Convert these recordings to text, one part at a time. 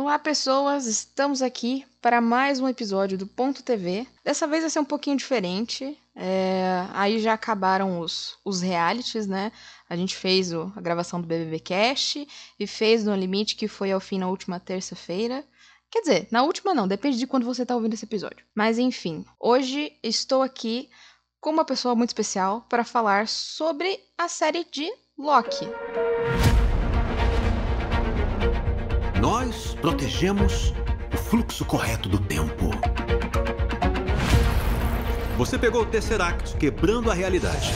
Olá, pessoas! Estamos aqui para mais um episódio do Ponto TV. Dessa vez vai ser um pouquinho diferente. É, aí já acabaram os, os realities, né? A gente fez o, a gravação do BBB Cast e fez No Limite, que foi ao fim na última terça-feira. Quer dizer, na última não, depende de quando você está ouvindo esse episódio. Mas enfim, hoje estou aqui com uma pessoa muito especial para falar sobre a série de Loki. Nós protegemos o fluxo correto do tempo. Você pegou o Tesseract quebrando a realidade.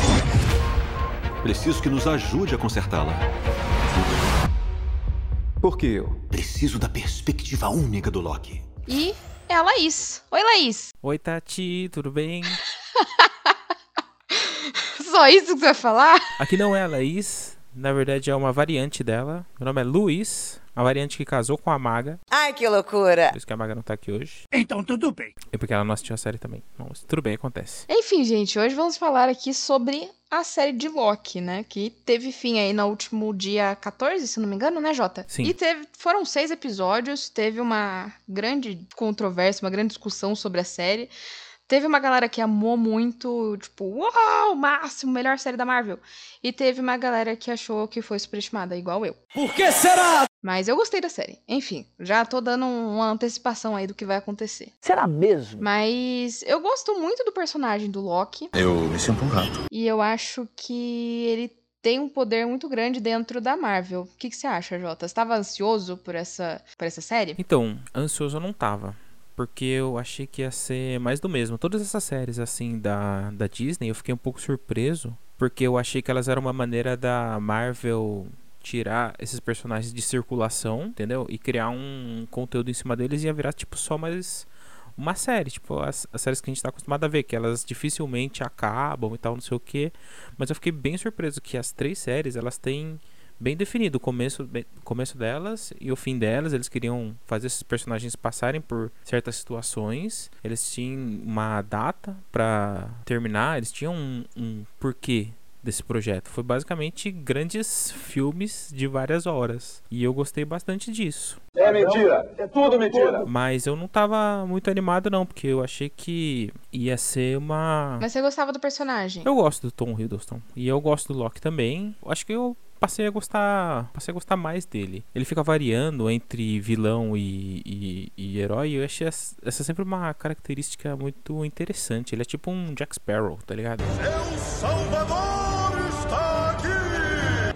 Preciso que nos ajude a consertá-la. Por que eu? Preciso da perspectiva única do Loki. E é a Laís. Oi, Laís. Oi, Tati, tudo bem? Só isso que você vai falar? Aqui não é a Laís, na verdade é uma variante dela. Meu nome é Luiz, a variante que casou com a Maga. Ai, que loucura! Por isso que a Maga não tá aqui hoje. Então tudo bem. E porque ela não assistiu a série também. Mas tudo bem, acontece. Enfim, gente, hoje vamos falar aqui sobre a série de Loki, né? Que teve fim aí no último dia 14, se não me engano, né, Jota? Sim. E teve, foram seis episódios, teve uma grande controvérsia, uma grande discussão sobre a série. Teve uma galera que amou muito, tipo, uau, máximo, melhor série da Marvel. E teve uma galera que achou que foi superestimada, igual eu. Por que será? Mas eu gostei da série. Enfim, já tô dando uma antecipação aí do que vai acontecer. Será mesmo? Mas eu gosto muito do personagem do Loki. Eu me sinto um rato. E eu acho que ele tem um poder muito grande dentro da Marvel. O que, que você acha, Jota? Você estava ansioso por essa, por essa série? Então, ansioso eu não tava. Porque eu achei que ia ser mais do mesmo. Todas essas séries, assim, da, da Disney, eu fiquei um pouco surpreso. Porque eu achei que elas eram uma maneira da Marvel tirar esses personagens de circulação, entendeu? E criar um conteúdo em cima deles e ia virar, tipo, só mais uma série. Tipo, as, as séries que a gente tá acostumado a ver, que elas dificilmente acabam e tal, não sei o que. Mas eu fiquei bem surpreso que as três séries, elas têm bem definido o começo, bem- começo delas e o fim delas. Eles queriam fazer esses personagens passarem por certas situações. Eles tinham uma data pra terminar, eles tinham um, um porquê desse projeto. Foi basicamente grandes filmes de várias horas. E eu gostei bastante disso. É mentira! É tudo mentira! Mas eu não tava muito animado não, porque eu achei que ia ser uma Mas você gostava do personagem? eu gosto do Tom Hiddleston e eu gosto do Loki também. Eu Acho que eu passei a gostar, passei a gostar mais dele. Ele fica variando entre vilão e, e, e herói. E eu achei essa essa sempre uma característica muito interessante. Ele é tipo um Jack Sparrow, tá ligado?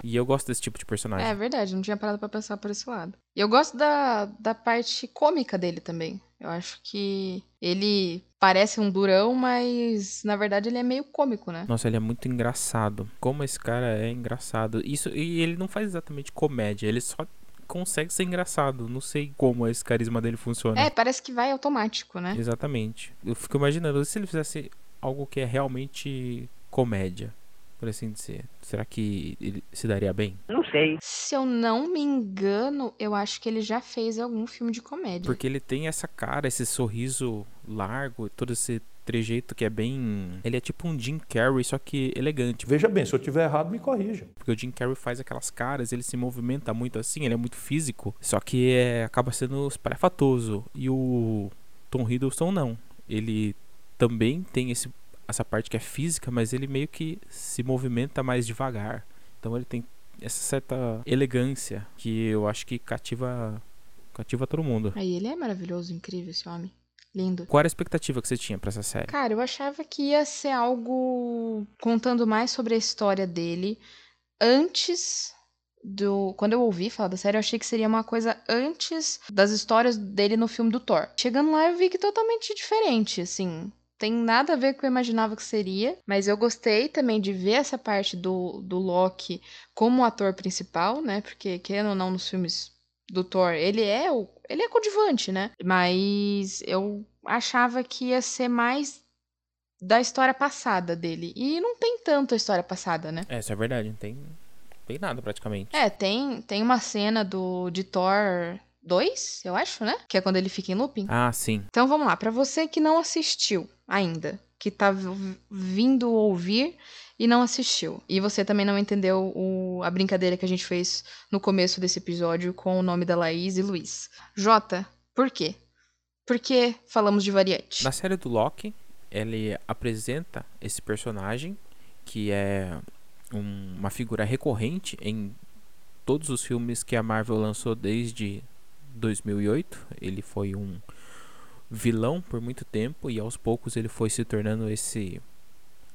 E eu gosto desse tipo de personagem. É verdade, não tinha parado pra pensar por esse lado. E eu gosto da, da parte cômica dele também. Eu acho que ele parece um durão, mas na verdade ele é meio cômico, né? Nossa, ele é muito engraçado. Como esse cara é engraçado. Isso e ele não faz exatamente comédia, ele só consegue ser engraçado. Não sei como esse carisma dele funciona. É, parece que vai automático, né? Exatamente. Eu fico imaginando se ele fizesse algo que é realmente comédia, por assim dizer. Será que ele se daria bem? Não sei. Se eu não me engano, eu acho que ele já fez algum filme de comédia. Porque ele tem essa cara, esse sorriso largo, todo esse trejeito que é bem. Ele é tipo um Jim Carrey, só que elegante. Veja bem, se eu tiver errado, me corrija. Porque o Jim Carrey faz aquelas caras, ele se movimenta muito assim, ele é muito físico, só que é, acaba sendo espalhafatoso. E o Tom Hiddleston não. Ele também tem esse, essa parte que é física, mas ele meio que se movimenta mais devagar. Então ele tem essa certa elegância que eu acho que cativa cativa todo mundo. Aí ele é maravilhoso, incrível esse homem. Lindo. Qual era a expectativa que você tinha pra essa série? Cara, eu achava que ia ser algo contando mais sobre a história dele antes do. Quando eu ouvi falar da série, eu achei que seria uma coisa antes das histórias dele no filme do Thor. Chegando lá, eu vi que totalmente diferente, assim. Tem nada a ver com o que eu imaginava que seria, mas eu gostei também de ver essa parte do, do Loki como ator principal, né? Porque, querendo ou não, nos filmes do Thor, ele é o. Ele é coadjuvante, né? Mas eu achava que ia ser mais da história passada dele. E não tem tanto a história passada, né? É, isso é verdade, não tem, não tem nada praticamente. É, tem, tem uma cena do de Thor 2, eu acho, né? Que é quando ele fica em looping. Ah, sim. Então vamos lá, pra você que não assistiu ainda, que tá vindo ouvir e não assistiu. E você também não entendeu o- a brincadeira que a gente fez no começo desse episódio com o nome da Laís e Luiz. Jota, por quê? Por que falamos de variante? Na série do Loki, ele apresenta esse personagem que é um- uma figura recorrente em todos os filmes que a Marvel lançou desde 2008. Ele foi um vilão por muito tempo e aos poucos ele foi se tornando esse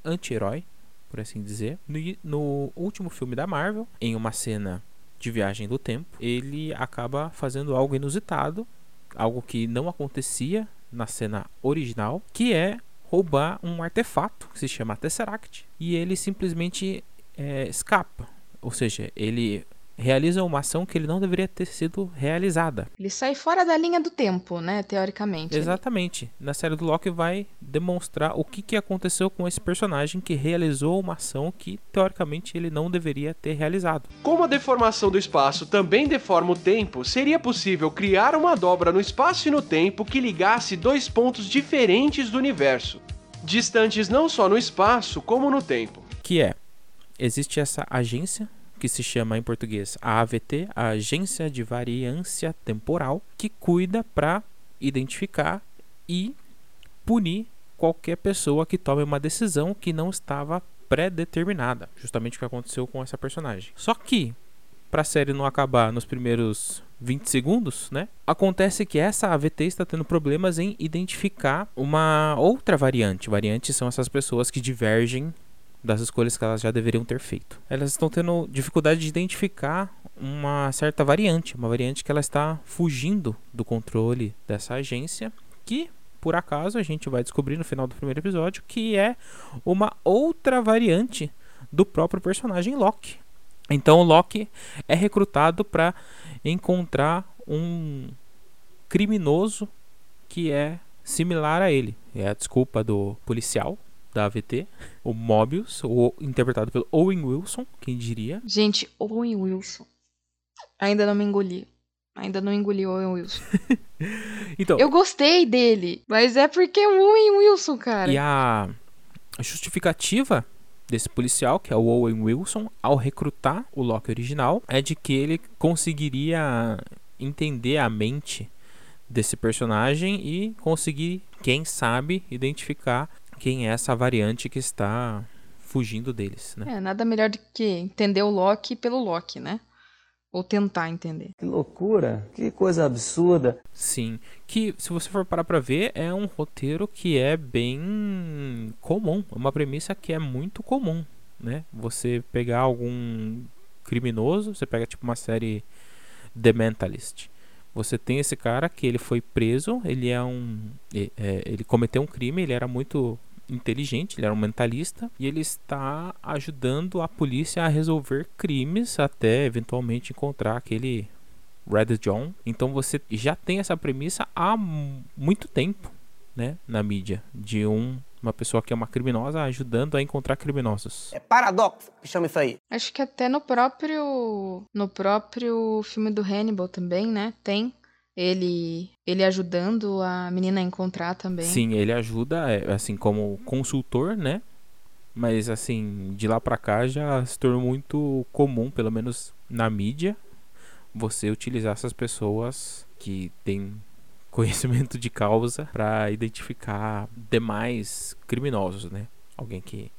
anti-herói, por assim dizer. No, no último filme da Marvel, em uma cena de viagem do tempo, ele acaba fazendo algo inusitado, algo que não acontecia na cena original, que é roubar um artefato que se chama Tesseract e ele simplesmente é, escapa. Ou seja, ele realiza uma ação que ele não deveria ter sido realizada. Ele sai fora da linha do tempo, né? Teoricamente. Exatamente. Na série do Loki vai demonstrar o que, que aconteceu com esse personagem que realizou uma ação que teoricamente ele não deveria ter realizado. Como a deformação do espaço também deforma o tempo, seria possível criar uma dobra no espaço e no tempo que ligasse dois pontos diferentes do universo, distantes não só no espaço como no tempo. Que é, existe essa agência que se chama em português a AVT, a Agência de Variância Temporal, que cuida para identificar e punir qualquer pessoa que tome uma decisão que não estava pré-determinada, justamente o que aconteceu com essa personagem. Só que para a série não acabar nos primeiros 20 segundos, né? Acontece que essa AVT está tendo problemas em identificar uma outra variante. Variantes são essas pessoas que divergem das escolhas que elas já deveriam ter feito. Elas estão tendo dificuldade de identificar uma certa variante, uma variante que ela está fugindo do controle dessa agência, que por acaso a gente vai descobrir no final do primeiro episódio que é uma outra variante do próprio personagem Loki. Então o Loki é recrutado para encontrar um criminoso que é similar a ele. É a desculpa do policial da AVT, o Mobius, o, interpretado pelo Owen Wilson, quem diria. Gente, Owen Wilson. Ainda não me engoli. Ainda não engoli o Owen Wilson. Então, Eu gostei dele, mas é porque é o Owen Wilson, cara. e a justificativa desse policial, que é o Owen Wilson, ao recrutar o Loki original, é de que ele conseguiria entender a mente desse personagem e conseguir, quem sabe, identificar quem é essa variante que está fugindo deles, né? É, nada melhor do que entender o Loki pelo Loki, né? Ou tentar entender. Que loucura, que coisa absurda. Sim, que se você for parar pra ver, é um roteiro que é bem comum, é uma premissa que é muito comum, né? Você pegar algum criminoso, você pega tipo uma série The Mentalist. Você tem esse cara que ele foi preso, ele é um é, ele cometeu um crime, ele era muito inteligente, ele era um mentalista e ele está ajudando a polícia a resolver crimes até eventualmente encontrar aquele Red John. Então você já tem essa premissa há mu- muito tempo, né, na mídia, de um uma pessoa que é uma criminosa ajudando a encontrar criminosos. É paradoxo que chama isso aí. Acho que até no próprio no próprio filme do Hannibal também, né? Tem ele ele ajudando a menina a encontrar também. Sim, ele ajuda, é, assim, como consultor, né? Mas, assim, de lá pra cá já se tornou muito comum, pelo menos na mídia, você utilizar essas pessoas que têm conhecimento de causa pra identificar demais criminosos, né? Alguém que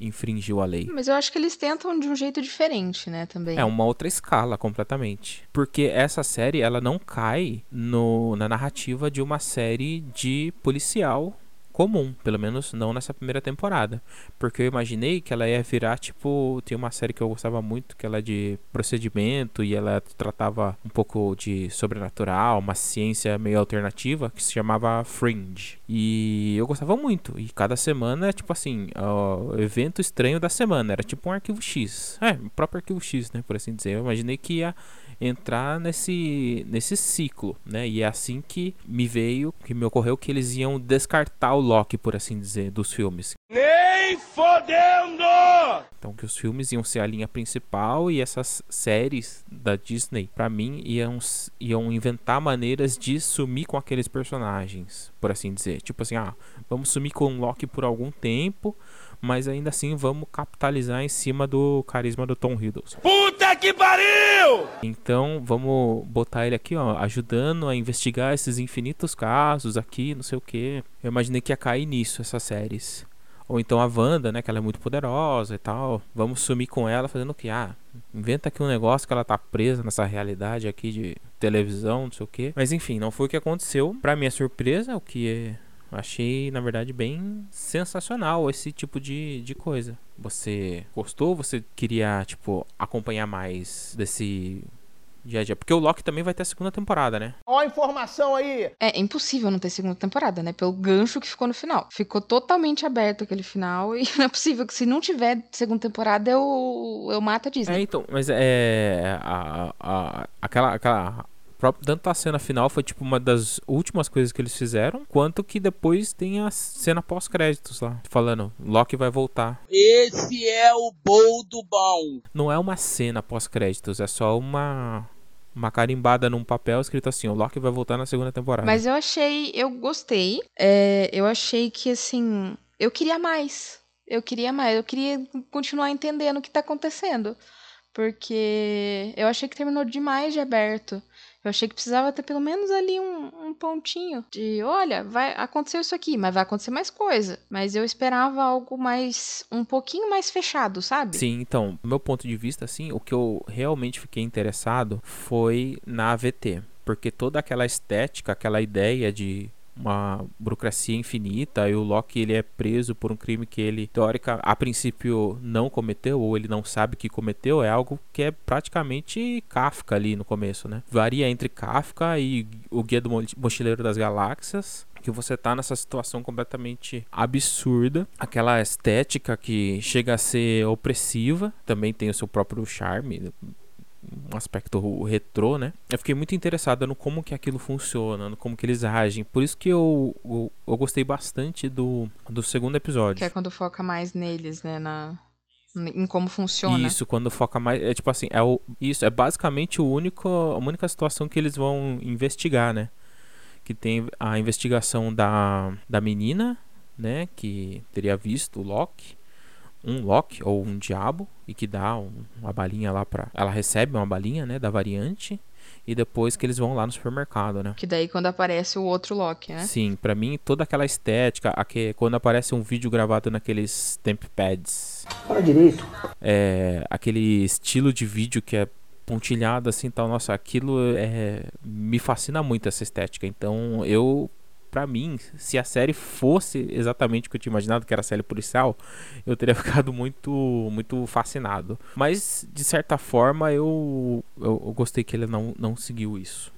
infringiu a lei. Mas eu acho que eles tentam de um jeito diferente, né, também. É uma outra escala completamente. Porque essa série, ela não cai no, na narrativa de uma série de policial comum, pelo menos não nessa primeira temporada. Porque eu imaginei que ela ia virar tipo, tem uma série que eu gostava muito, que ela é de procedimento e ela tratava um pouco de sobrenatural, uma ciência meio alternativa que se chamava Fringe. E eu gostava muito. E cada semana, tipo assim, o evento estranho da semana, era tipo um arquivo X. É, o próprio arquivo X, né, por assim dizer. Eu imaginei que ia entrar nesse, nesse ciclo, né? E é assim que me veio, que me ocorreu que eles iam descartar o Loki, por assim dizer, dos filmes. Nem fodendo! Então que os filmes iam ser a linha principal e essas séries da Disney, para mim, iam, iam inventar maneiras de sumir com aqueles personagens, por assim dizer. Tipo assim, ah, vamos sumir com o Loki por algum tempo, mas ainda assim vamos capitalizar em cima do carisma do Tom Hiddleston. Puta que pariu! Então vamos botar ele aqui, ó, ajudando a investigar esses infinitos casos aqui, não sei o que. Eu imaginei que ia cair nisso essas séries. Ou então a Wanda, né, que ela é muito poderosa e tal. Vamos sumir com ela fazendo o que? Ah, inventa aqui um negócio que ela tá presa nessa realidade aqui de televisão, não sei o que. Mas enfim, não foi o que aconteceu. Pra minha surpresa, o que é Achei, na verdade, bem sensacional esse tipo de, de coisa. Você gostou? Você queria, tipo, acompanhar mais desse dia a dia? Porque o Loki também vai ter a segunda temporada, né? Ó a informação aí! É impossível não ter segunda temporada, né? Pelo gancho que ficou no final. Ficou totalmente aberto aquele final e não é possível que se não tiver segunda temporada eu, eu mato a Disney. É, então, mas é. A, a, aquela, aquela tanto a cena final foi tipo uma das últimas coisas que eles fizeram, quanto que depois tem a cena pós-créditos lá, falando Loki vai voltar. Esse é o bom do bom. Não é uma cena pós-créditos, é só uma uma carimbada num papel escrito assim: o Loki vai voltar na segunda temporada. Mas eu achei, eu gostei. É, eu achei que assim, eu queria mais. Eu queria mais, eu queria continuar entendendo o que tá acontecendo. Porque eu achei que terminou demais de aberto. Eu achei que precisava ter pelo menos ali um, um, pontinho de, olha, vai acontecer isso aqui, mas vai acontecer mais coisa. Mas eu esperava algo mais, um pouquinho mais fechado, sabe? Sim, então, do meu ponto de vista, assim, o que eu realmente fiquei interessado foi na AVT. Porque toda aquela estética, aquela ideia de uma burocracia infinita e o Loki ele é preso por um crime que ele teórica a princípio não cometeu ou ele não sabe que cometeu é algo que é praticamente Kafka ali no começo, né? Varia entre Kafka e o Guia do Mochileiro das Galáxias, que você tá nessa situação completamente absurda, aquela estética que chega a ser opressiva, também tem o seu próprio charme, um aspecto retrô, né? Eu fiquei muito interessado no como que aquilo funciona, no como que eles agem. Por isso que eu, eu, eu gostei bastante do, do segundo episódio. Que é quando foca mais neles, né? Na, em como funciona. Isso, quando foca mais. É tipo assim, é o, isso é basicamente o único, a única situação que eles vão investigar, né? Que tem a investigação da, da menina, né? Que teria visto o Loki um Loki ou um diabo e que dá um, uma balinha lá para ela recebe uma balinha, né, da variante e depois que eles vão lá no supermercado, né? Que daí quando aparece o outro Loki, né? Sim, para mim toda aquela estética, aqui, quando aparece um vídeo gravado naqueles temp pads. Fala direito. É, aquele estilo de vídeo que é pontilhado assim, tal, nossa, aquilo é me fascina muito essa estética. Então, eu para mim, se a série fosse exatamente o que eu tinha imaginado, que era a série policial, eu teria ficado muito muito fascinado. Mas, de certa forma, eu, eu, eu gostei que ele não, não seguiu isso.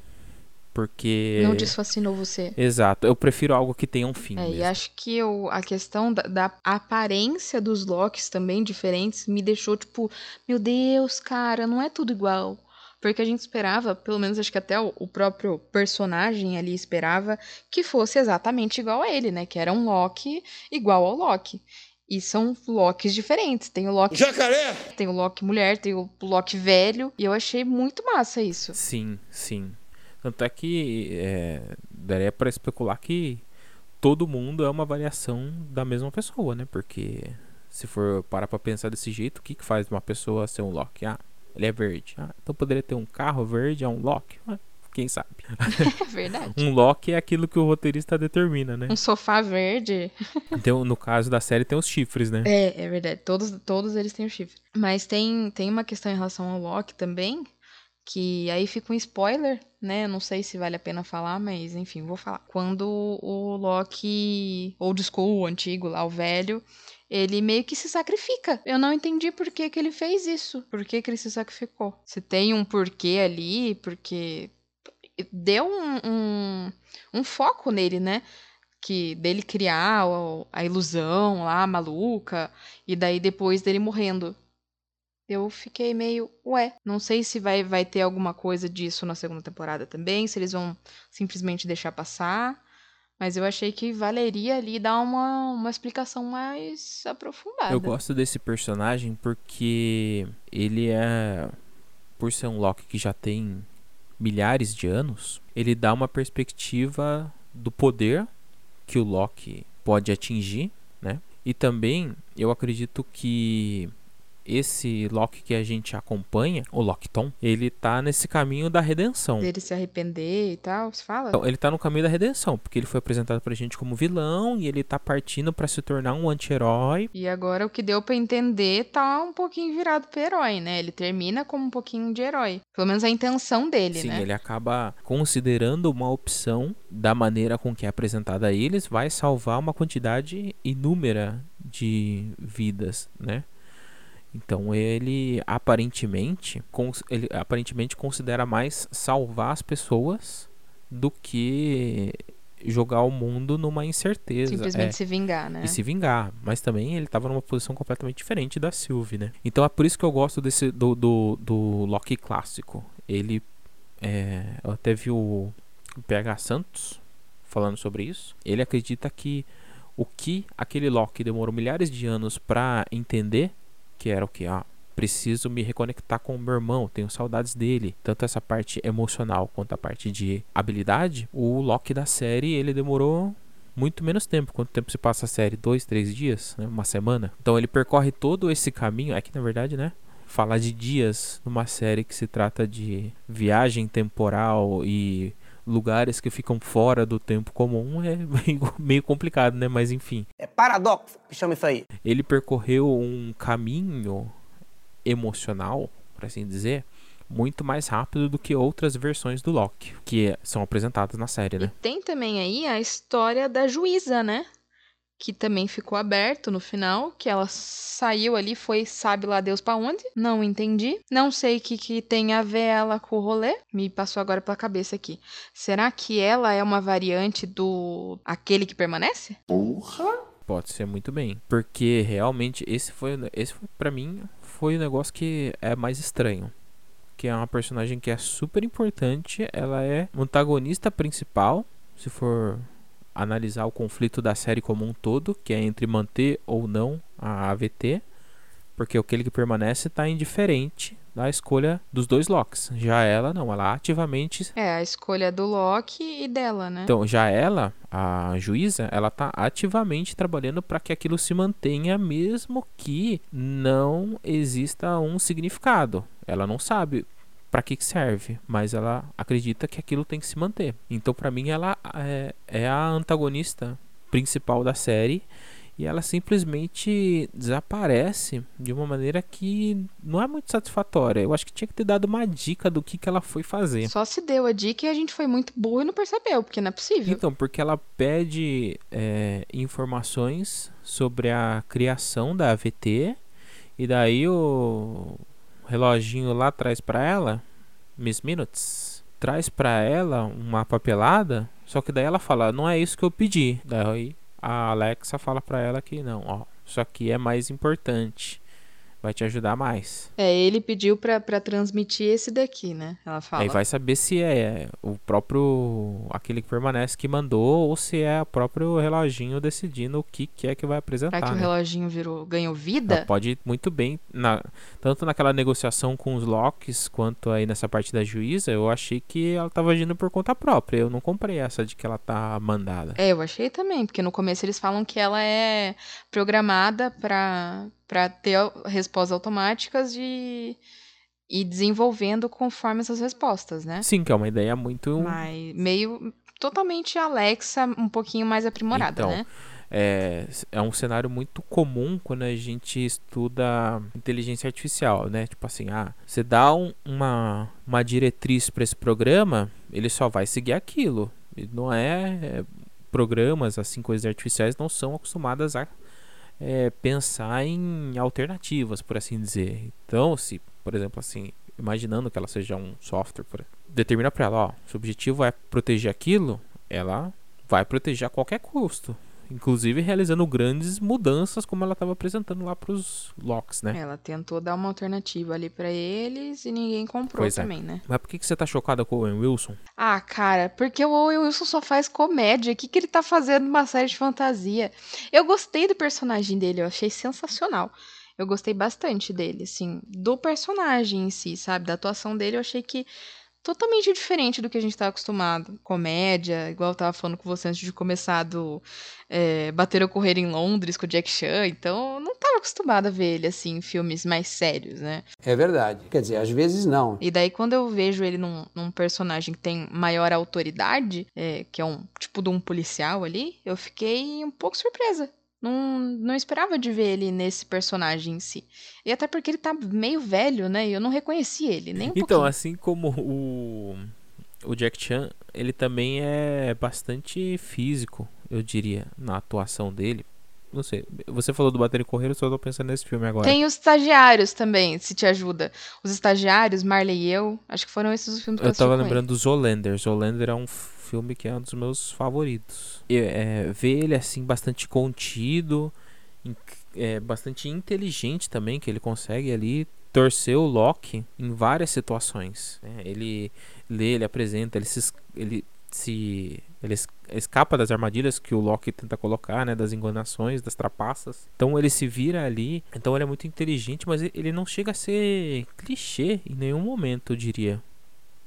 Porque. Não desfascinou você. Exato. Eu prefiro algo que tenha um fim. É, mesmo. e acho que eu, a questão da, da, aparência dos Locks também diferentes me deixou tipo, meu Deus, cara, não é tudo igual. Porque a gente esperava, pelo menos acho que até o, o próprio personagem ali esperava, que fosse exatamente igual a ele, né? Que era um Loki igual ao Loki. E são Locks diferentes. Tem o Loki. Jacaré! Tem o Loki mulher, tem o Loki velho. E eu achei muito massa isso. Sim, sim. Tanto é que é, daria para especular que todo mundo é uma variação da mesma pessoa, né? Porque se for parar pra pensar desse jeito, o que, que faz uma pessoa ser um Loki? Ah, ele é verde. Ah, então poderia ter um carro verde, é um Loki. Ah, quem sabe? É verdade. um Loki é aquilo que o roteirista determina, né? Um sofá verde. então, no caso da série, tem os chifres, né? É, é verdade. Todos, todos eles têm o chifre. Mas tem, tem uma questão em relação ao Loki também, que aí fica um spoiler, né? Não sei se vale a pena falar, mas enfim, vou falar. Quando o Loki, old school, o antigo lá, o velho, ele meio que se sacrifica. Eu não entendi por que, que ele fez isso. Por que, que ele se sacrificou? Se tem um porquê ali, porque deu um, um, um foco nele, né? que dele criar a ilusão lá maluca e daí depois dele morrendo eu fiquei meio, ué, não sei se vai, vai ter alguma coisa disso na segunda temporada também, se eles vão simplesmente deixar passar. Mas eu achei que valeria ali dar uma, uma explicação mais aprofundada. Eu gosto desse personagem porque ele é. Por ser um Loki que já tem milhares de anos, ele dá uma perspectiva do poder que o Loki pode atingir, né? E também eu acredito que esse Loki que a gente acompanha, o Lockton, ele tá nesse caminho da redenção. Dele se arrepender e tal, se fala? Então, ele tá no caminho da redenção, porque ele foi apresentado pra gente como vilão e ele tá partindo para se tornar um anti-herói. E agora o que deu para entender tá um pouquinho virado pro herói, né? Ele termina como um pouquinho de herói. Pelo menos a intenção dele, Sim, né? ele acaba considerando uma opção da maneira com que é apresentada a eles, vai salvar uma quantidade inúmera de vidas, né? Então ele aparentemente, ele aparentemente considera mais salvar as pessoas do que jogar o mundo numa incerteza. Simplesmente é, se vingar, né? E se vingar. Mas também ele estava numa posição completamente diferente da Sylvie, né? Então é por isso que eu gosto desse do, do, do Loki clássico. Ele. É, eu até vi o PH Santos falando sobre isso. Ele acredita que o que aquele Loki demorou milhares de anos para entender que era o que? Ah, preciso me reconectar com o meu irmão, tenho saudades dele. Tanto essa parte emocional quanto a parte de habilidade. O Loki da série, ele demorou muito menos tempo. Quanto tempo se passa a série? Dois, três dias? Né? Uma semana? Então ele percorre todo esse caminho. É que na verdade, né? Falar de dias numa série que se trata de viagem temporal e lugares que ficam fora do tempo comum é meio, complicado, né? Mas enfim. É paradoxo que chama isso aí. Ele percorreu um caminho emocional, por assim dizer, muito mais rápido do que outras versões do Loki, que são apresentadas na série, né? E tem também aí a história da juíza, né? Que também ficou aberto no final, que ela saiu ali, foi sabe lá Deus para onde? Não entendi. Não sei o que, que tem a ver ela com o rolê. Me passou agora pela cabeça aqui. Será que ela é uma variante do aquele que permanece? Porra! Pode ser muito bem, porque realmente esse foi esse foi para mim foi o negócio que é mais estranho. Que é uma personagem que é super importante, ela é antagonista principal, se for analisar o conflito da série como um todo, que é entre manter ou não a AVT, porque aquele que permanece está indiferente da escolha dos dois Locks. Já ela não, ela ativamente É, a escolha do Loki e dela, né? Então, já ela, a juíza, ela tá ativamente trabalhando para que aquilo se mantenha mesmo que não exista um significado. Ela não sabe para que serve, mas ela acredita que aquilo tem que se manter. Então, para mim, ela é, é, a antagonista principal da série e ela simplesmente desaparece de uma maneira que não é muito satisfatória. Eu acho que tinha que ter dado uma dica do que, que ela foi fazer. Só se deu a dica e a gente foi muito burro e não percebeu, porque não é possível. Então, porque ela pede é, informações sobre a criação da AVT e daí o reloginho lá atrás para ela, Miss Minutes, traz para ela uma papelada, só que daí ela fala, não é isso que eu pedi. Daí a Alexa fala para ela que não, ó, isso aqui é mais importante vai te ajudar mais. É, ele pediu pra, pra transmitir esse daqui, né? Ela fala. Aí vai saber se é o próprio. aquele que permanece que mandou ou se é o próprio reloginho decidindo o que, que é que vai apresentar. Será que né? o reloginho virou, ganhou vida? Ela pode muito bem. Na, tanto naquela negociação com os Locks quanto aí nessa parte da juíza, eu achei que ela tava agindo por conta própria. Eu não comprei essa de que ela tá mandada. É, eu achei também, porque no começo eles falam que ela é programada pra para ter respostas automáticas e ir desenvolvendo conforme essas respostas, né? Sim, que é uma ideia muito. Mas meio totalmente Alexa, um pouquinho mais aprimorada, então, né? É, é um cenário muito comum quando a gente estuda inteligência artificial, né? Tipo assim, ah, você dá um, uma, uma diretriz para esse programa, ele só vai seguir aquilo. Não é, é programas assim, coisas artificiais não são acostumadas a é, pensar em alternativas, por assim dizer. Então, se, por exemplo, assim, imaginando que ela seja um software, por, determina para ela, ó, seu objetivo é proteger aquilo, ela vai proteger a qualquer custo. Inclusive realizando grandes mudanças, como ela estava apresentando lá pros Locks, né? Ela tentou dar uma alternativa ali pra eles e ninguém comprou Pois é. também, né? Mas por que, que você tá chocada com o Owen Wilson? Ah, cara, porque o Owen Wilson só faz comédia. O que, que ele tá fazendo numa série de fantasia? Eu gostei do personagem dele, eu achei sensacional. Eu gostei bastante dele, assim, do personagem em si, sabe? Da atuação dele, eu achei que totalmente diferente do que a gente tá acostumado. Comédia, igual eu tava falando com você antes de começar do é, Bater ou Correr em Londres com o Jack Chan, então eu não tava acostumada a ver ele, assim, em filmes mais sérios, né? É verdade. Quer dizer, às vezes não. E daí, quando eu vejo ele num, num personagem que tem maior autoridade, é, que é um tipo de um policial ali, eu fiquei um pouco surpresa. Não, não esperava de ver ele nesse personagem em si. E até porque ele tá meio velho, né? E eu não reconheci ele, nem um Então, pouquinho. assim como o, o Jack Chan, ele também é bastante físico, eu diria, na atuação dele. Não sei, você falou do Bater e Correr, eu só tô pensando nesse filme agora. Tem os estagiários também, se te ajuda. Os estagiários, Marley e eu, acho que foram esses os filmes que eu, Eu tava lembrando do Zoolander. Zoolander é um filme que é um dos meus favoritos. E, é, ver ele assim bastante contido, é, bastante inteligente também, que ele consegue ali torcer o Loki em várias situações. né? Ele lê, ele apresenta, ele se, ele se ele es- escapa das armadilhas que o Loki tenta colocar, né, das enganações, das trapaças. Então ele se vira ali. Então ele é muito inteligente, mas ele não chega a ser clichê em nenhum momento, eu diria.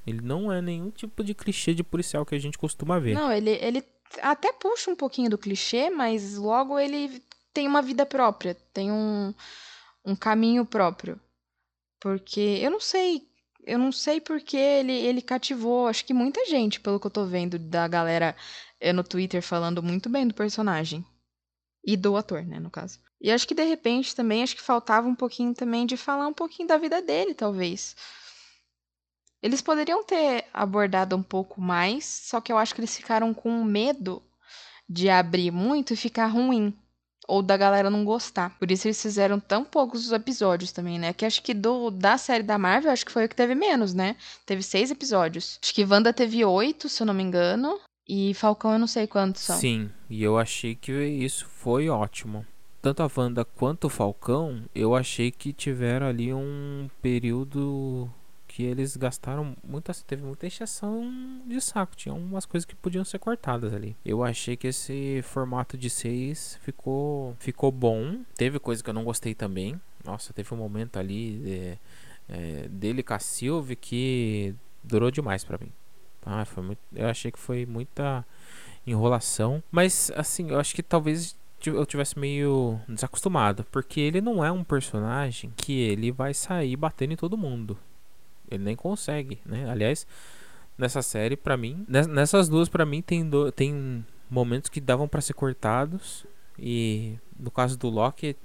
Ele não é nenhum tipo de clichê de policial que a gente costuma ver. Não, ele, ele até puxa um pouquinho do clichê, mas logo ele tem uma vida própria, tem um, um caminho próprio. Porque eu não sei, eu não sei porque ele, ele cativou, acho que muita gente, pelo que eu tô vendo da galera eh, no Twitter falando muito bem do personagem. E do ator, né, no caso. E acho que de repente também, acho que faltava um pouquinho também de falar um pouquinho da vida dele, talvez. Eles poderiam ter abordado um pouco mais, só que eu acho que eles ficaram com medo de abrir muito e ficar ruim. Ou da galera não gostar. Por isso eles fizeram tão poucos episódios também, né? Que acho que do, da série da Marvel, acho que foi o que teve menos, né? Teve seis episódios. Acho que Wanda teve oito, se eu não me engano. E Falcão eu não sei quantos são. Sim, e eu achei que isso foi ótimo. Tanto a Wanda quanto o Falcão, eu achei que tiveram ali um período que eles gastaram muita, teve muita exceção de saco, tinha umas coisas que podiam ser cortadas ali. Eu achei que esse formato de seis ficou ficou bom. Teve coisa que eu não gostei também. Nossa, teve um momento ali é, é, dele com a Sylvie que durou demais pra mim. Ah, foi muito, eu achei que foi muita enrolação. Mas, assim, eu acho que talvez eu tivesse meio desacostumado. Porque ele não é um personagem que ele vai sair batendo em todo mundo. Ele nem consegue, né? Aliás, nessa série, pra mim, nes- nessas duas, pra mim, tem, do- tem momentos que davam pra ser cortados. E no caso do Loki,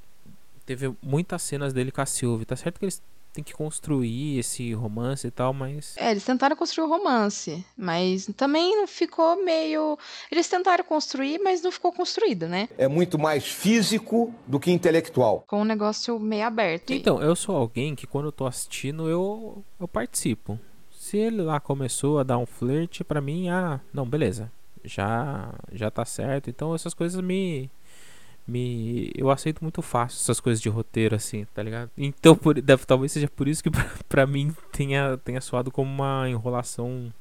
teve muitas cenas dele com a Sylvie. Tá certo que eles têm que construir esse romance e tal, mas. É, eles tentaram construir o romance, mas também não ficou meio. Eles tentaram construir, mas não ficou construído, né? É muito mais físico do que intelectual. Com um negócio meio aberto. Então, eu sou alguém que quando eu tô assistindo, eu, eu participo. Se ele lá começou a dar um flerte, pra mim, ah, não, beleza. Já já tá certo. Então essas coisas me me eu aceito muito fácil essas coisas de roteiro assim, tá ligado? Então, por, deve, talvez seja por isso que pra, pra mim tenha tenha soado como uma enrolação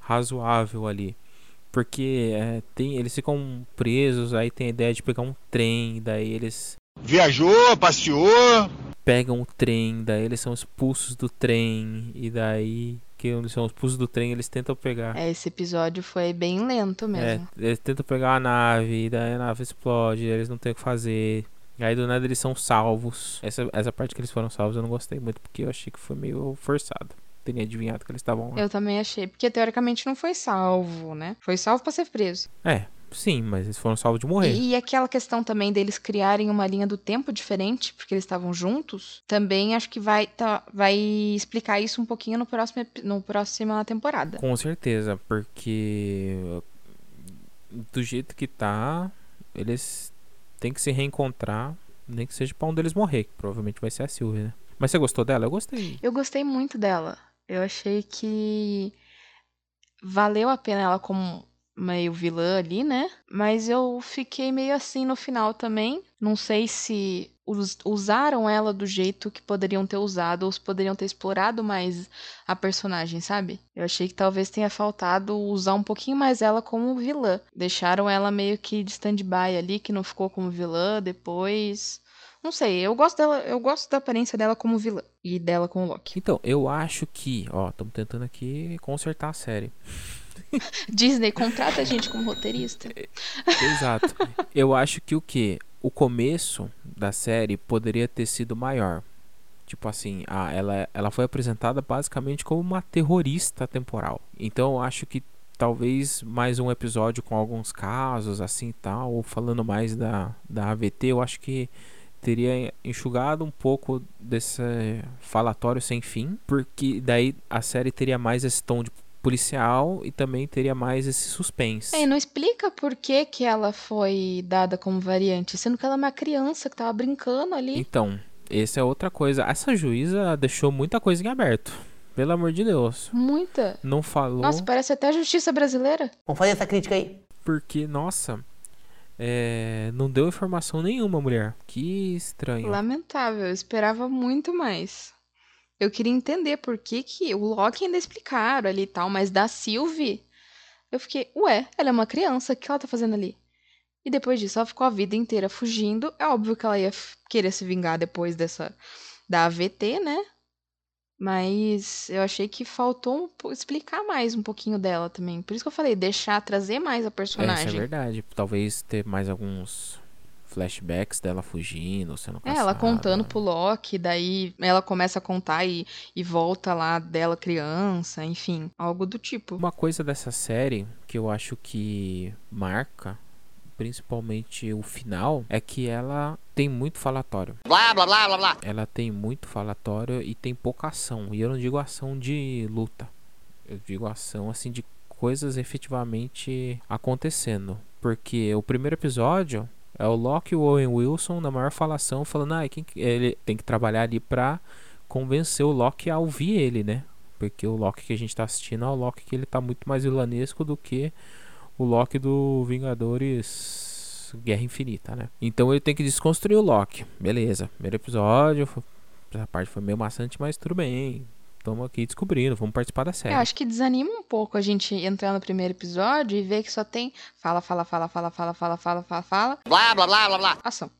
razoável ali. Porque é, tem, eles ficam presos, aí tem a ideia de pegar um trem, daí eles Viajou, passeou. pegam o trem, daí eles são expulsos do trem, e daí que são expulsos do trem, eles tentam pegar. É, esse episódio foi bem lento É, mesmo. eles tentam pegar a nave, e daí a nave explode, eles não tem o que fazer. E aí do nada eles são salvos. Essa, essa parte que eles foram salvos eu não gostei muito, porque eu achei que foi meio forçado. Teria adivinhado que eles estavam lá. Eu também achei, porque teoricamente não foi salvo, né? Foi salvo pra ser preso. É, sim, mas eles foram salvos de morrer. E, e aquela questão também deles criarem uma linha do tempo diferente, porque eles estavam juntos, também acho que vai, tá, vai explicar isso um pouquinho no próximo, no próxima temporada. Com certeza, porque do jeito que tá, eles têm que se reencontrar, nem que seja pra um deles morrer, que provavelmente vai ser a Sylvie, né? Mas você gostou dela? Eu gostei. Eu gostei muito dela. Eu achei que valeu a pena ela como meio vilã ali, né? Mas eu fiquei meio assim no final também. Não sei se us usaram ela do jeito que poderiam ter usado, ou se poderiam ter explorado mais a personagem, sabe? Eu achei que talvez tenha faltado usar um pouquinho mais ela como vilã. Deixaram ela meio que de stand-by ali, que não ficou como vilã depois. Não sei, eu gosto dela, eu gosto da aparência dela como vilã e dela com o Loki. Então, eu acho que, ó, estamos tentando aqui consertar a série. Disney contrata a gente como roteirista. Exato. Eu acho que o que o começo da série poderia ter sido maior. Tipo assim, a, ela, ela foi apresentada basicamente como uma terrorista temporal. Então eu acho que talvez mais um episódio com alguns casos assim tal, ou falando mais da, da AVT, eu acho que teria enxugado um pouco desse falatório sem fim, porque daí a série teria mais esse tom de policial e também teria mais esse suspense. É, e não explica por que, que ela foi dada como variante, sendo que ela é uma criança que tava brincando ali. Então, essa é outra coisa. Essa juíza deixou muita coisa em aberto. Pelo amor de Deus. Muita. Não falou. Nossa, parece até a justiça brasileira. Vamos fazer essa crítica aí. Porque, nossa, é, não deu informação nenhuma, mulher. Que estranho. Lamentável, eu esperava muito mais. Eu queria entender por que, que o Loki ainda explicaram ali e tal, mas da Sylvie, eu fiquei, ué, ela é uma criança, o que ela tá fazendo ali? E depois disso, ela ficou a vida inteira fugindo. É óbvio que ela ia querer se vingar depois dessa da AVT, né? Mas eu achei que faltou um, explicar mais um pouquinho dela também. Por isso que eu falei, deixar, trazer mais a personagem. É, isso é verdade. Talvez ter mais alguns flashbacks dela fugindo, sendo caçada. É, ela contando pro Loki, daí ela começa a contar e, e volta lá dela criança, enfim, algo do tipo. Uma coisa dessa série que eu acho que marca principalmente o final, é que ela tem muito falatório. Blá, blá, blá, blá, blá. Ela tem muito falatório e tem pouca ação. E eu não digo ação de luta. Eu digo ação assim de coisas efetivamente acontecendo. Porque o primeiro episódio é o Loki e o Owen Wilson na maior falação falando, ah, quem, ele tem que trabalhar ali pra convencer o Loki a ouvir ele, né? Porque o Loki que a gente tá assistindo é o Loki que ele tá muito mais vilanesco do que o Loki do Vingadores Guerra Infinita, né? Então ele tem que desconstruir o Loki. Beleza, primeiro episódio, essa parte foi meio maçante, mas tudo bem. Estamos aqui descobrindo, vamos participar da série. Eu acho que desanima um pouco a gente entrar no primeiro episódio e ver que só tem fala, fala, fala, fala, fala, fala, fala, fala, fala. Blá, blá, blá, blá, blá. Ação.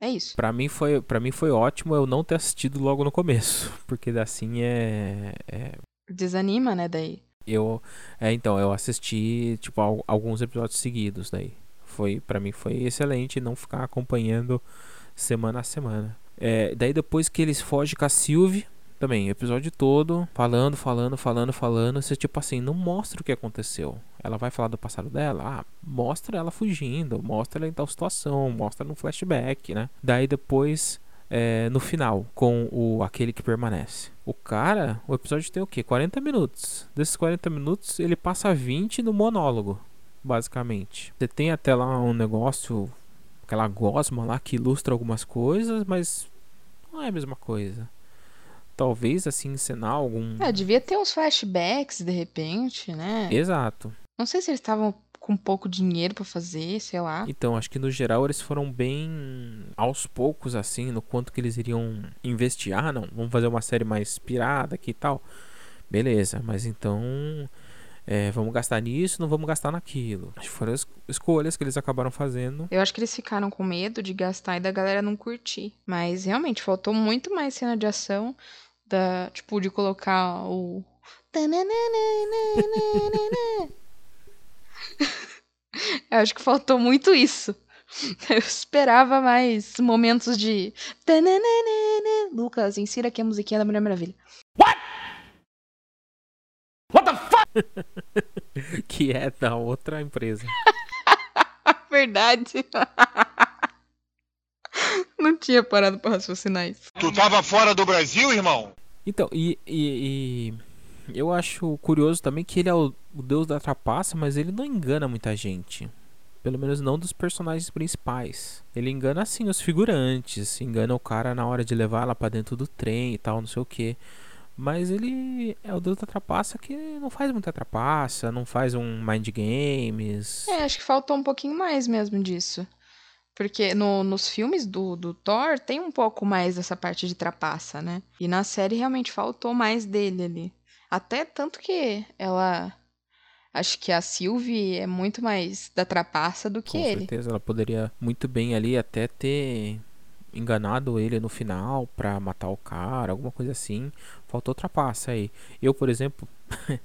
É isso. Pra mim foi, para mim foi ótimo eu não ter assistido logo no começo, porque assim é, é... desanima, né, daí. Eu, é, então, eu assisti tipo alguns episódios seguidos daí. Foi para mim foi excelente não ficar acompanhando semana a semana. É, daí depois que eles fogem com a Sylvie, também, episódio todo, falando, falando, falando, falando. Você, tipo assim, não mostra o que aconteceu. Ela vai falar do passado dela? Ah, mostra ela fugindo, mostra ela em tal situação, mostra no flashback, né? Daí depois, é, no final, com o aquele que permanece. O cara, o episódio tem o quê? 40 minutos. Desses 40 minutos, ele passa 20 no monólogo, basicamente. Você tem até lá um negócio, aquela gosma lá que ilustra algumas coisas, mas não é a mesma coisa talvez assim encenar algum. É, devia ter uns flashbacks de repente, né? Exato. Não sei se eles estavam com pouco dinheiro para fazer, sei lá. Então, acho que no geral eles foram bem aos poucos, assim, no quanto que eles iriam investir. Ah, não, vamos fazer uma série mais pirada aqui e tal. Beleza, mas então é, vamos gastar nisso, não vamos gastar naquilo. Acho que foram as escolhas que eles acabaram fazendo. Eu acho que eles ficaram com medo de gastar e da galera não curtir. Mas realmente faltou muito mais cena de ação da, tipo, de colocar o. Eu acho que faltou muito isso. Eu esperava mais momentos de. Lucas, insira aqui a musiquinha da Mulher Maravilha. What? What the fuck? que é da outra empresa. Verdade. Não tinha parado pra raciocinar isso. Tu tava fora do Brasil, irmão? Então, e, e, e eu acho curioso também que ele é o, o, deus da trapaça, mas ele não engana muita gente. Pelo menos não dos personagens principais. Ele engana assim os figurantes, engana o cara na hora de levar ela para dentro do trem e tal, não sei o que. Mas ele é o deus da trapaça que não faz muita trapaça, não faz um mind games. É, acho que faltou um pouquinho mais mesmo disso. Porque no, nos filmes do, do Thor tem um pouco mais dessa parte de trapaça, né? E na série realmente faltou mais dele ali. Até tanto que ela. Acho que a Sylvie é muito mais da trapaça do que Com ele. Com certeza, ela poderia muito bem ali até ter enganado ele no final pra matar o cara, alguma coisa assim. Faltou trapaça aí. Eu, por exemplo,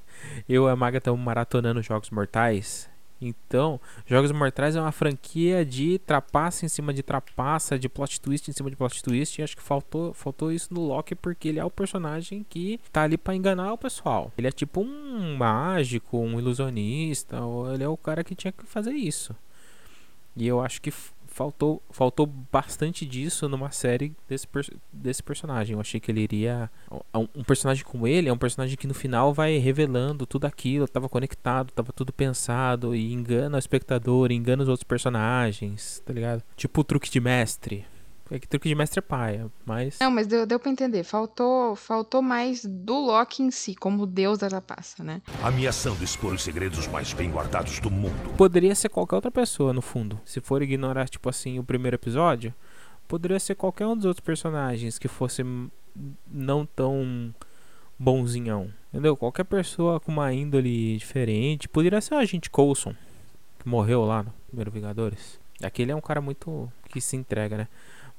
eu e a Maga estamos maratonando Jogos Mortais. Então, Jogos Mortais é uma franquia de trapaça em cima de trapaça, de plot twist em cima de plot twist. E acho que faltou, faltou isso no Loki porque ele é o personagem que tá ali para enganar o pessoal. Ele é tipo um mágico, um ilusionista. Ele é o cara que tinha que fazer isso. E eu acho que faltou, faltou bastante disso numa série desse, desse personagem. Eu achei que ele iria. Um personagem como ele é um personagem que no final vai revelando tudo aquilo, estava conectado, estava tudo pensado, e engana o espectador, engana os outros personagens, tá ligado? Tipo o truque de mestre. É que truque de mestre é paia, mas. Não, mas deu, deu pra entender. Faltou, faltou mais do Loki em si, como deus da trapaça, né? Ameaçando expor os segredos mais bem guardados do mundo. Poderia ser qualquer outra pessoa, no fundo. Se for ignorar, tipo assim, o primeiro episódio, poderia ser qualquer um dos outros personagens que fosse não tão bonzinhão. Entendeu? Qualquer pessoa com uma índole diferente. Poderia ser o agente Coulson, que morreu lá no primeiro Vingadores. Aquele é um cara muito que se entrega, né?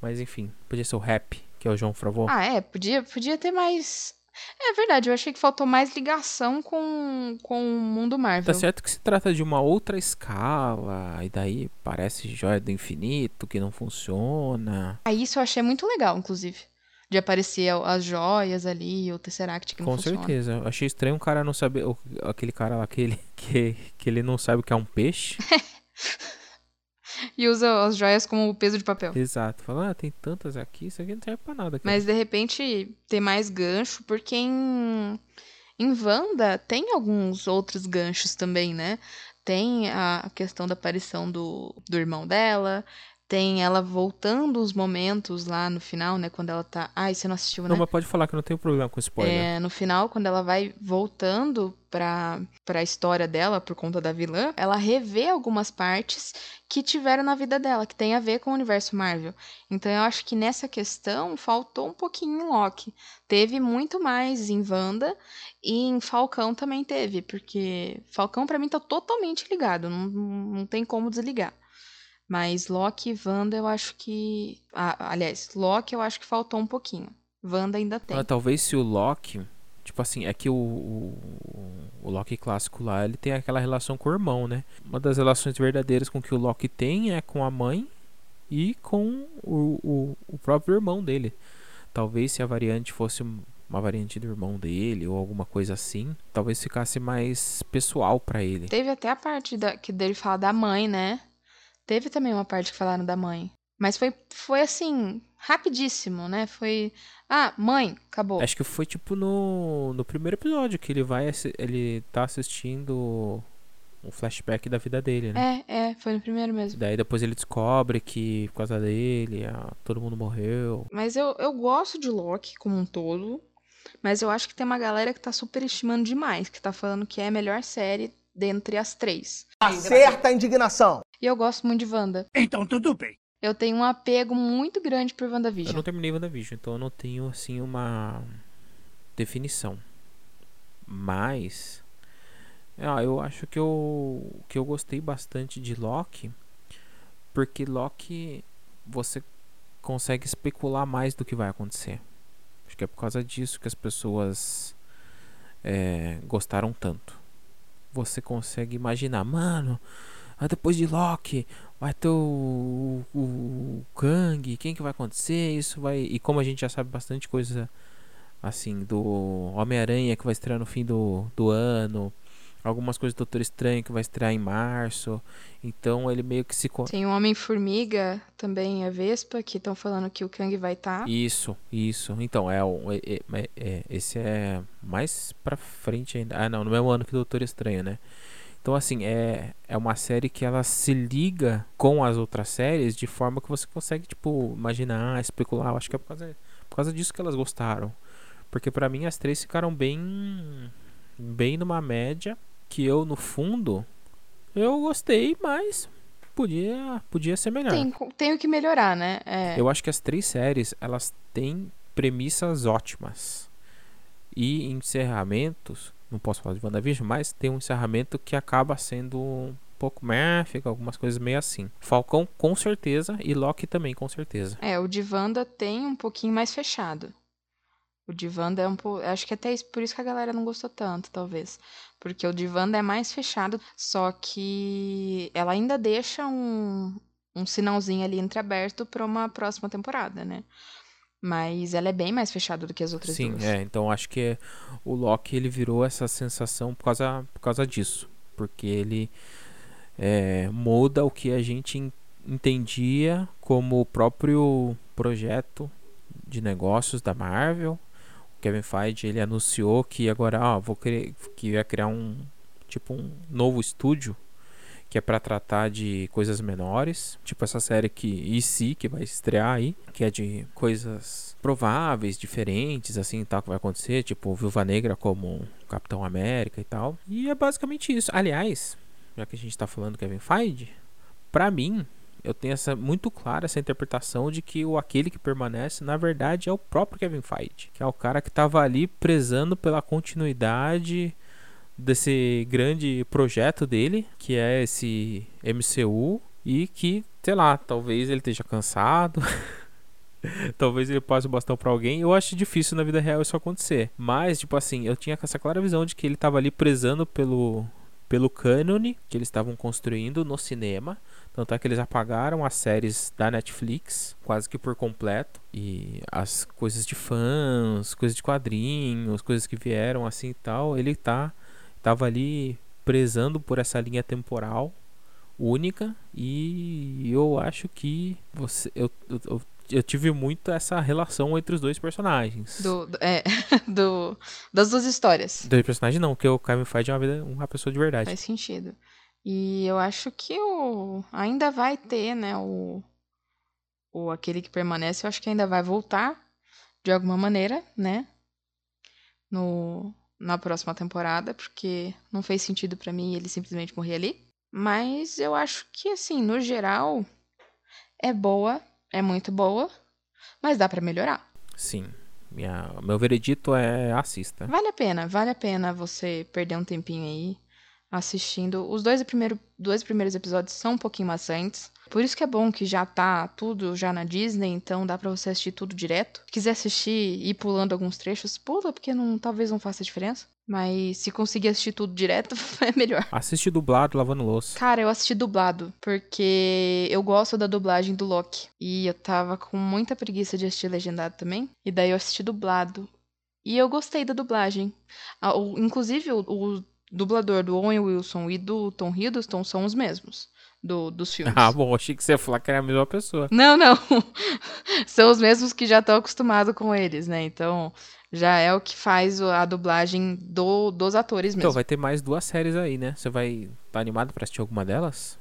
Mas enfim, podia ser o Rap, que é o João Fravô. Ah, é, podia, podia ter mais. É verdade, eu achei que faltou mais ligação com, com o mundo Marvel. Tá certo que se trata de uma outra escala, e daí parece joia do infinito que não funciona. Ah, isso eu achei muito legal, inclusive. De aparecer as joias ali, o Tesseract que não Com funciona. Com certeza. Eu achei estranho um cara não saber. Aquele cara lá que ele, que, que ele não sabe o que é um peixe. e usa as joias como peso de papel. Exato. Fala, ah, tem tantas aqui, isso aqui não serve pra nada. Cara. Mas de repente tem mais gancho, porque em, em Wanda tem alguns outros ganchos também, né? Tem a questão da aparição do, do irmão dela, tem ela voltando os momentos lá no final, né? Quando ela tá. Ai, você não assistiu, né? Não, mas pode falar que não tem problema com spoiler. É, no final, quando ela vai voltando pra, pra história dela, por conta da vilã, ela revê algumas partes que tiveram na vida dela, que tem a ver com o universo Marvel. Então eu acho que nessa questão faltou um pouquinho em Loki. Teve muito mais em Wanda e em Falcão também teve, porque Falcão para mim tá totalmente ligado, não, não tem como desligar. Mas Loki e Wanda eu acho que. Ah, aliás, Loki eu acho que faltou um pouquinho. Wanda ainda tem. Ah, talvez se o Loki. Tipo assim, é que o, o, o, Loki clássico lá, ele tem aquela relação com o irmão, né? Uma das relações verdadeiras com que o Loki tem é com a mãe e com o, o, o próprio irmão dele. Talvez se a variante fosse uma variante do irmão dele ou alguma coisa assim, talvez ficasse mais pessoal para ele. Teve até a parte da, que dele fala da mãe, né? Teve também uma parte que falaram da mãe. Mas foi, foi assim, rapidíssimo, né? Foi. Ah, mãe, acabou. Acho que foi tipo no, no primeiro episódio que ele vai. Ele tá assistindo um flashback da vida dele, né? É, é, foi no primeiro mesmo. Daí depois ele descobre que por causa dele, ah, todo mundo morreu. Mas eu, eu gosto de Loki como um todo. Mas eu acho que tem uma galera que tá superestimando demais, que tá falando que é a melhor série dentre as três. Acerta a indignação. E eu gosto muito de Wanda. Então tudo bem. Eu tenho um apego muito grande por WandaVision. Eu não terminei WandaVision, então eu não tenho assim uma definição. Mas ah, eu acho que eu que eu gostei bastante de Loki, porque Loki você consegue especular mais do que vai acontecer. Acho que é por causa disso que as pessoas é, gostaram tanto. Você consegue imaginar, mano, depois de Loki vai ter o, o, o Kang, quem que vai acontecer? Isso vai. E como a gente já sabe bastante coisa assim do Homem-Aranha que vai estrear no fim do, do ano, algumas coisas do Doutor Estranho que vai estrear em março. Então ele meio que se. Tem o Homem-Formiga também, a Vespa, que estão falando que o Kang vai estar. Tá. Isso, isso. Então, é, é, é, é, esse é mais pra frente ainda. Ah, não, no mesmo ano que o Doutor Estranho, né? Então, assim, é, é uma série que ela se liga com as outras séries de forma que você consegue, tipo, imaginar, especular. Eu acho que é por causa, por causa disso que elas gostaram. Porque para mim as três ficaram bem bem numa média que eu no fundo eu gostei, mas podia podia ser melhor. Tem, tem o que melhorar, né? É. Eu acho que as três séries elas têm premissas ótimas e encerramentos. Não posso falar de WandaVision, mas tem um encerramento que acaba sendo um pouco meh, fica algumas coisas meio assim. Falcão com certeza e Loki também com certeza. É, o de Wanda tem um pouquinho mais fechado. O de Wanda é um pouco. Acho que até isso, por isso que a galera não gostou tanto, talvez. Porque o de Wanda é mais fechado, só que ela ainda deixa um, um sinalzinho ali entreaberto para uma próxima temporada, né? Mas ela é bem mais fechada do que as outras Sim, duas. Sim, é. Então acho que o Loki ele virou essa sensação por causa, por causa disso. Porque ele é, muda o que a gente entendia como o próprio projeto de negócios da Marvel. Kevin Feige ele anunciou que agora vou criar, que ia criar um tipo um novo estúdio que é para tratar de coisas menores, tipo essa série que EC que vai estrear aí, que é de coisas prováveis, diferentes, assim, tal que vai acontecer, tipo Viúva Negra como Capitão América e tal. E é basicamente isso. Aliás, já que a gente tá falando do Kevin Feige, para mim, eu tenho essa muito clara essa interpretação de que o aquele que permanece, na verdade, é o próprio Kevin Feige, que é o cara que tava ali prezando pela continuidade desse grande projeto dele, que é esse MCU, e que, sei lá, talvez ele esteja cansado. talvez ele passe o bastão para alguém. Eu acho difícil na vida real isso acontecer. Mas, tipo assim, eu tinha essa clara visão de que ele estava ali prezando pelo pelo cânone que eles estavam construindo no cinema. Tanto é que eles apagaram as séries da Netflix quase que por completo. E as coisas de fãs, coisas de quadrinhos, coisas que vieram assim e tal, ele tá tava ali prezando por essa linha temporal única e eu acho que você eu, eu, eu tive muito essa relação entre os dois personagens. Do, do é, do, das duas histórias. Dois personagens não, porque o Kevin Feige é uma, vida, uma pessoa de verdade. Faz sentido. E eu acho que o ainda vai ter, né, o, o aquele que permanece, eu acho que ainda vai voltar de alguma maneira, né? No na próxima temporada, porque não fez sentido para mim ele simplesmente morrer ali. Mas eu acho que, assim, no geral, é boa, é muito boa, mas dá para melhorar. Sim. Minha, meu veredito é assista. Vale a pena, vale a pena você perder um tempinho aí assistindo. Os dois, primeiro, dois primeiros episódios são um pouquinho maçantes. Por isso que é bom que já tá tudo já na Disney, então dá para você assistir tudo direto. Se quiser assistir e ir pulando alguns trechos, pula, porque não, talvez não faça diferença. Mas se conseguir assistir tudo direto, é melhor. Assiste dublado, lavando louça. Cara, eu assisti dublado, porque eu gosto da dublagem do Loki. E eu tava com muita preguiça de assistir legendado também. E daí eu assisti dublado. E eu gostei da dublagem. Ah, o, inclusive, o, o dublador do Owen Wilson e do Tom Hiddleston são os mesmos do, dos filmes. Ah, bom, achei que você ia falar que era a mesma pessoa. Não, não. são os mesmos que já estão acostumados com eles, né? Então, já é o que faz a dublagem do, dos atores mesmo. Então, vai ter mais duas séries aí, né? Você vai tá animado para assistir alguma delas?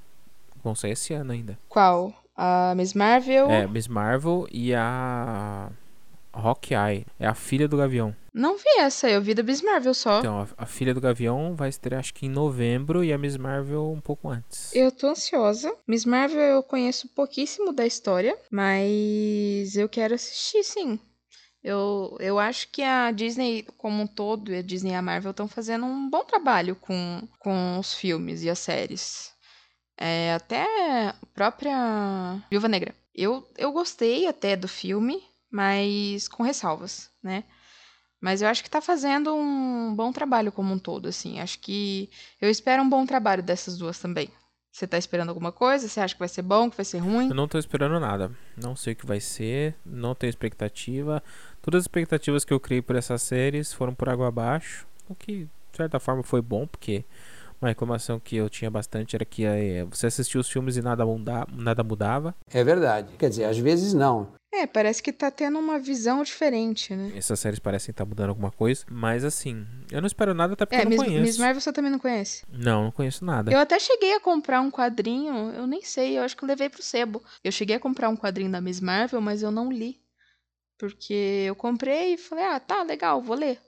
Vão sair esse ano ainda. Qual? A Miss Marvel? É, Miss Marvel e a Hawkeye. É a filha do Gavião. Não vi essa, eu vi da Miss Marvel só. Então, a, a, filha do Gavião vai estrear acho que em novembro e a Miss Marvel um pouco antes. Eu tô ansiosa. Miss Marvel eu conheço pouquíssimo da história, mas eu quero assistir sim. Eu, eu acho que a Disney como um todo, a Disney e a Marvel estão fazendo um bom trabalho com, com os filmes e as séries. É, até a própria Viúva Negra. Eu, eu gostei até do filme, mas com ressalvas, né? Mas eu acho que tá fazendo um bom trabalho como um todo, assim. Acho que eu espero um bom trabalho dessas duas também. Você tá esperando alguma coisa? Você acha que vai ser bom, que vai ser ruim? Eu não tô esperando nada. Não sei o que vai ser, não tenho expectativa. Todas as expectativas que eu criei por essas séries foram por água abaixo. O que, de certa forma, foi bom, porque uma reclamação que eu tinha bastante era que é, você assistia os filmes e nada, muda, nada mudava. É verdade. Quer dizer, às vezes não. É, parece que tá tendo uma visão diferente, né? Essas séries parecem estar tá mudando alguma coisa. Mas assim, eu não espero nada até porque é, eu não Miss, conheço. Miss Marvel você também não conhece? Não, não conheço nada. Eu até cheguei a comprar um quadrinho, eu nem sei, eu acho que eu levei pro sebo. Eu cheguei a comprar um quadrinho da Miss Marvel, mas eu não li. Porque eu comprei e falei, ah, tá, legal, vou ler.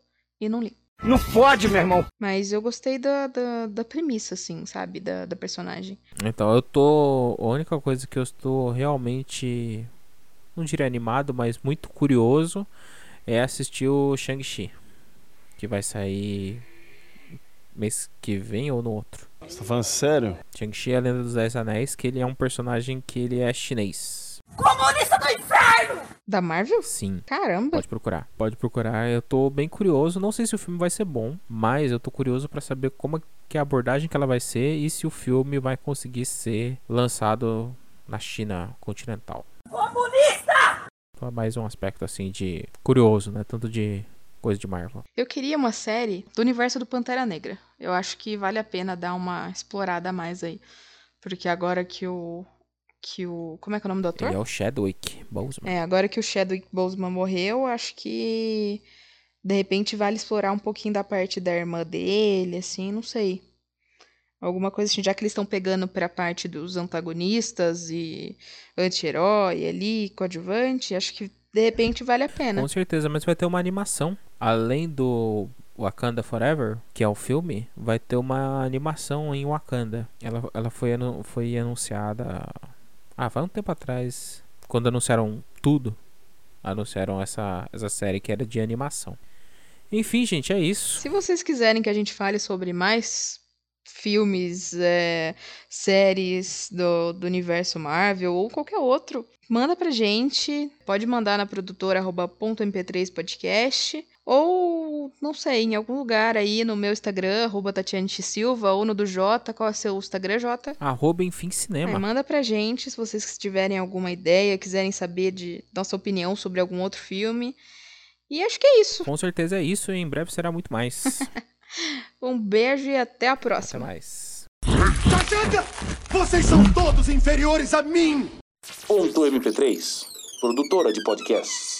E não li. Não pode, meu irmão. Mas eu gostei da, da, da premissa, assim, sabe? Da, da personagem. Então, eu tô. A única coisa que eu estou realmente. Não diria animado, mas muito curioso é assistir o Shang-Chi. Que vai sair mês que vem ou no outro. Você tá falando sério? Shang-Chi é a Lenda dos Dez Anéis, que ele é um personagem que ele é chinês. Comunista do inferno! Da Marvel? Sim. Caramba. Pode procurar. Pode procurar. Eu tô bem curioso. Não sei se o filme vai ser bom, mas eu tô curioso para saber como que é a abordagem que ela vai ser e se o filme vai conseguir ser lançado na China continental. Comunista! Então é mais um aspecto assim de curioso, né? Tanto de coisa de Marvel. Eu queria uma série do universo do Pantera Negra. Eu acho que vale a pena dar uma explorada a mais aí. Porque agora que o. Que o. Como é que é o nome do ator? Ele é o Chadwick Boseman. É, agora que o Chadwick Boseman morreu, acho que. De repente vale explorar um pouquinho da parte da irmã dele, assim, não sei. Alguma coisa assim, já que eles estão pegando pra parte dos antagonistas e anti-herói ali, coadjuvante, acho que de repente vale a pena. Com certeza, mas vai ter uma animação. Além do Wakanda Forever, que é o filme, vai ter uma animação em Wakanda. Ela, ela foi, anu foi anunciada. Ah, faz um tempo atrás. Quando anunciaram tudo. Anunciaram essa, essa série que era de animação. Enfim, gente, é isso. Se vocês quiserem que a gente fale sobre mais filmes, é, séries do, do universo Marvel ou qualquer outro, manda pra gente. Pode mandar na produtora .mp3podcast ou, não sei, em algum lugar aí no meu Instagram, arroba Tatiane Silva, ou no do Jota. Qual é o seu Instagram, Jota? Arroba Enfim Cinema. É, manda pra gente se vocês tiverem alguma ideia, quiserem saber de nossa opinião sobre algum outro filme. E acho que é isso. Com certeza é isso e em breve será muito mais. um beijo e até a próxima. Até mais. Vocês são todos inferiores a mim! Ponto MP3, produtora de podcasts.